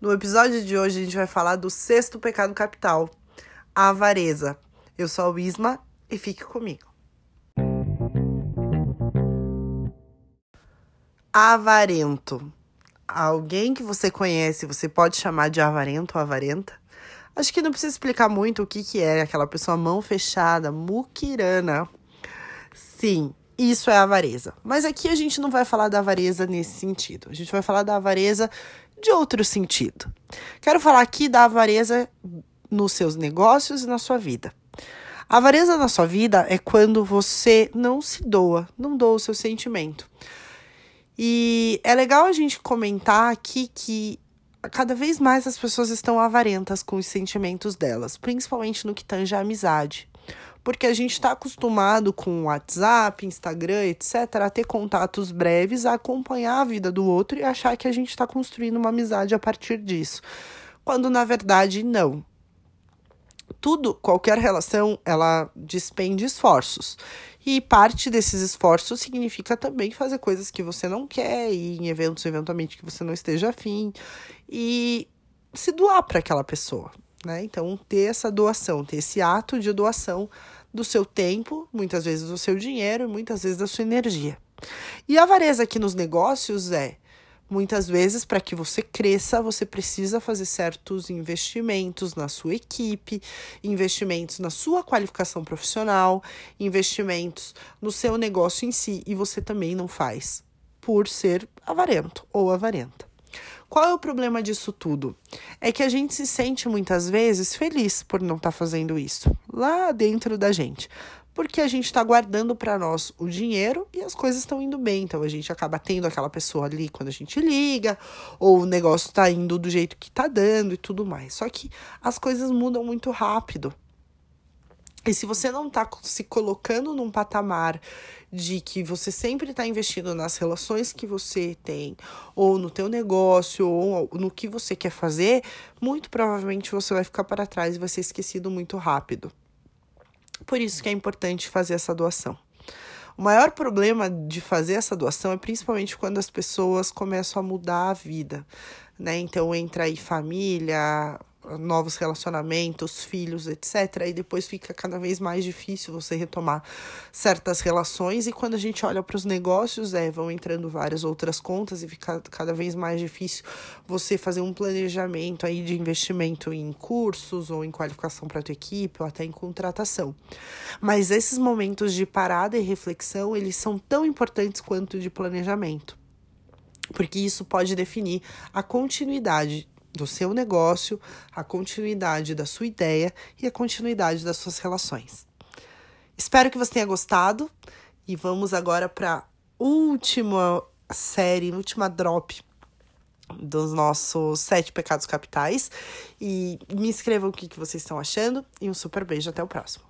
No episódio de hoje a gente vai falar do sexto pecado capital, a avareza. Eu sou a Isma e fique comigo. Avarento. Alguém que você conhece, você pode chamar de avarento ou avarenta? Acho que não precisa explicar muito o que, que é aquela pessoa mão fechada, muquirana. Sim, isso é avareza. Mas aqui a gente não vai falar da avareza nesse sentido. A gente vai falar da avareza de outro sentido. Quero falar aqui da avareza nos seus negócios e na sua vida. A avareza na sua vida é quando você não se doa, não doa o seu sentimento. E é legal a gente comentar aqui que cada vez mais as pessoas estão avarentas com os sentimentos delas, principalmente no que tange a amizade. Porque a gente está acostumado com WhatsApp, Instagram, etc., a ter contatos breves, a acompanhar a vida do outro e achar que a gente está construindo uma amizade a partir disso. Quando na verdade não. Tudo, qualquer relação, ela despende esforços. E parte desses esforços significa também fazer coisas que você não quer, e em eventos eventualmente que você não esteja afim, e se doar para aquela pessoa. Né? Então, ter essa doação, ter esse ato de doação do seu tempo, muitas vezes do seu dinheiro e muitas vezes da sua energia. E a avareza aqui nos negócios é Muitas vezes, para que você cresça, você precisa fazer certos investimentos na sua equipe, investimentos na sua qualificação profissional, investimentos no seu negócio em si, e você também não faz por ser avarento ou avarenta. Qual é o problema disso tudo? É que a gente se sente muitas vezes feliz por não estar tá fazendo isso lá dentro da gente. Porque a gente está guardando para nós o dinheiro e as coisas estão indo bem. Então a gente acaba tendo aquela pessoa ali quando a gente liga, ou o negócio está indo do jeito que está dando e tudo mais. Só que as coisas mudam muito rápido. E se você não está se colocando num patamar de que você sempre está investindo nas relações que você tem, ou no teu negócio, ou no que você quer fazer, muito provavelmente você vai ficar para trás e vai ser esquecido muito rápido. Por isso que é importante fazer essa doação. O maior problema de fazer essa doação é principalmente quando as pessoas começam a mudar a vida, né? Então entra aí família, novos relacionamentos, filhos, etc. E depois fica cada vez mais difícil você retomar certas relações. E quando a gente olha para os negócios, é, vão entrando várias outras contas e fica cada vez mais difícil você fazer um planejamento aí de investimento em cursos ou em qualificação para a tua equipe ou até em contratação. Mas esses momentos de parada e reflexão, eles são tão importantes quanto de planejamento porque isso pode definir a continuidade do seu negócio, a continuidade da sua ideia e a continuidade das suas relações. Espero que você tenha gostado e vamos agora para última série, última drop dos nossos sete pecados capitais. E me escrevam o que, vocês estão achando e um super beijo até o próximo.